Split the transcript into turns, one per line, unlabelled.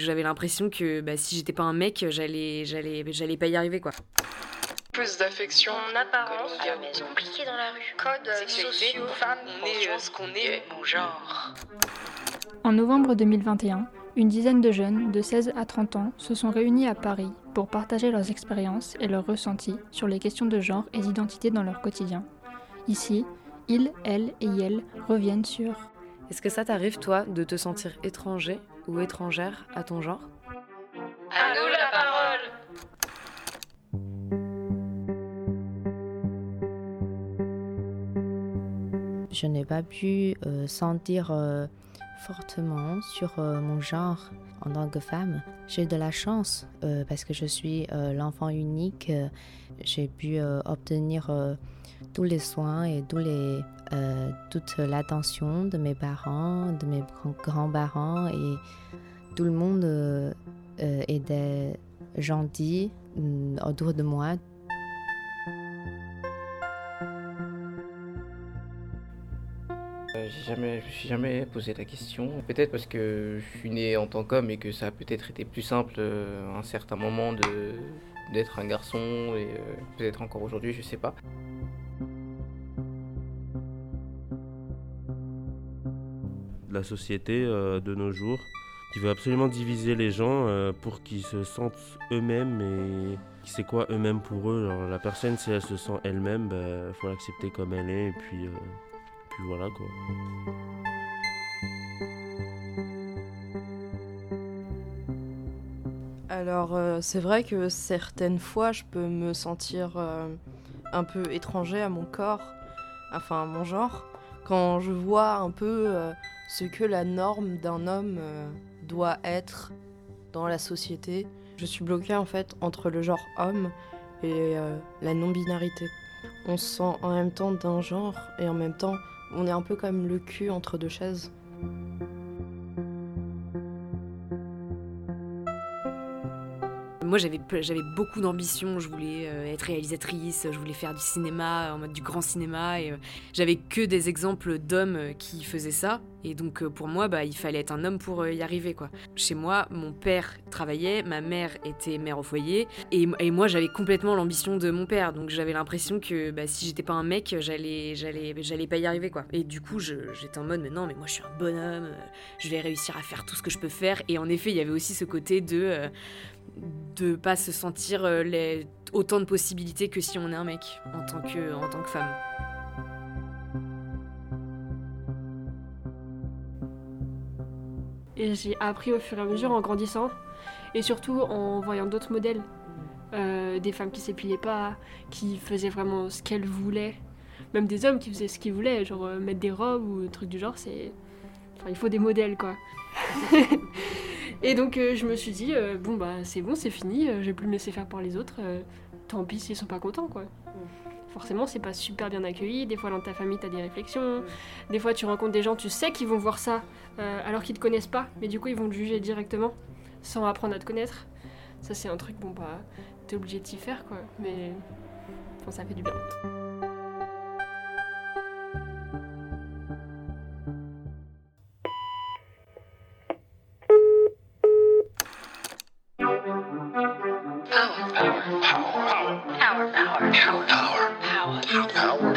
Donc j'avais l'impression que bah, si j'étais pas un mec, j'allais, j'allais, j'allais pas y arriver quoi.
Plus d'affection.
En apparence, à la maison. Compliqué dans la rue. Code sociaux, femmes,
on est ce qu'on est, mon genre.
En novembre 2021, une dizaine de jeunes de 16 à 30 ans se sont réunis à Paris pour partager leurs expériences et leurs ressentis sur les questions de genre et d'identité dans leur quotidien. Ici, ils, elles et elles reviennent sur
Est-ce que ça t'arrive, toi, de te sentir étranger ou étrangère à ton genre
À nous la parole.
Je n'ai pas pu euh, sentir euh, fortement sur euh, mon genre en tant que femme. J'ai de la chance euh, parce que je suis euh, l'enfant unique. J'ai pu obtenir tous les soins et toute l'attention de mes parents, de mes grands-parents et tout le monde était gentil mm, autour de moi.
J'ai jamais, je me suis jamais posé la question. Peut-être parce que je suis né en tant qu'homme et que ça a peut-être été plus simple euh, à un certain moment de, d'être un garçon et euh, peut-être encore aujourd'hui, je sais pas.
La société euh, de nos jours qui veut absolument diviser les gens pour qu'ils se sentent eux-mêmes et c'est quoi eux-mêmes pour eux. la personne, si elle se sent elle-même, il bah, faut l'accepter comme elle est et puis voilà quoi.
Alors euh, c'est vrai que certaines fois je peux me sentir euh, un peu étranger à mon corps, enfin à mon genre, quand je vois un peu euh, ce que la norme d'un homme doit être dans la société. Je suis bloquée en fait entre le genre homme et la non-binarité. On se sent en même temps d'un genre et en même temps on est un peu comme le cul entre deux chaises.
Moi, j'avais, beaucoup d'ambition. Je voulais euh, être réalisatrice, je voulais faire du cinéma, en mode du grand cinéma. Et euh, j'avais que des exemples d'hommes euh, qui faisaient ça. Et donc, pour moi, bah, il fallait être un homme pour y arriver. quoi. Chez moi, mon père travaillait, ma mère était mère au foyer. Et, moi, j'avais complètement l'ambition de mon père. Donc, j'avais l'impression que bah, si j'étais pas un mec, j'allais, pas y arriver. quoi. Et du coup, j'étais en mode, mais non, mais moi, je suis un bonhomme. Je vais réussir à faire tout ce que je peux faire. Et en effet, il y avait aussi ce côté de de pas se sentir euh, les, autant de possibilités que si on est un mec en tant que, en tant que femme.
Et j'ai appris au fur et à mesure en grandissant et surtout en voyant d'autres modèles. Euh, des femmes qui s'épilaient pas, qui faisaient vraiment ce qu'elles voulaient. Même des hommes qui faisaient ce qu'ils voulaient, genre euh, mettre des robes ou trucs du genre, c'est. Enfin, il faut des modèles quoi. Et donc euh, je me suis dit, bon bah c'est bon, c'est fini, je vais plus me laisser faire par les autres, tant pis s'ils sont pas contents quoi. Forcément, c'est pas super bien accueilli. Des fois, dans ta famille, t'as des réflexions. Des fois, tu rencontres des gens, tu sais qu'ils vont voir ça alors qu'ils te connaissent pas, mais du coup, ils vont te juger directement sans apprendre à te connaître. Ça, c'est un truc, bon bah, t'es obligé de t'y faire quoi. Mais bon, ça fait du bien.
Power. Power. Power. Power. Power. Power. Power.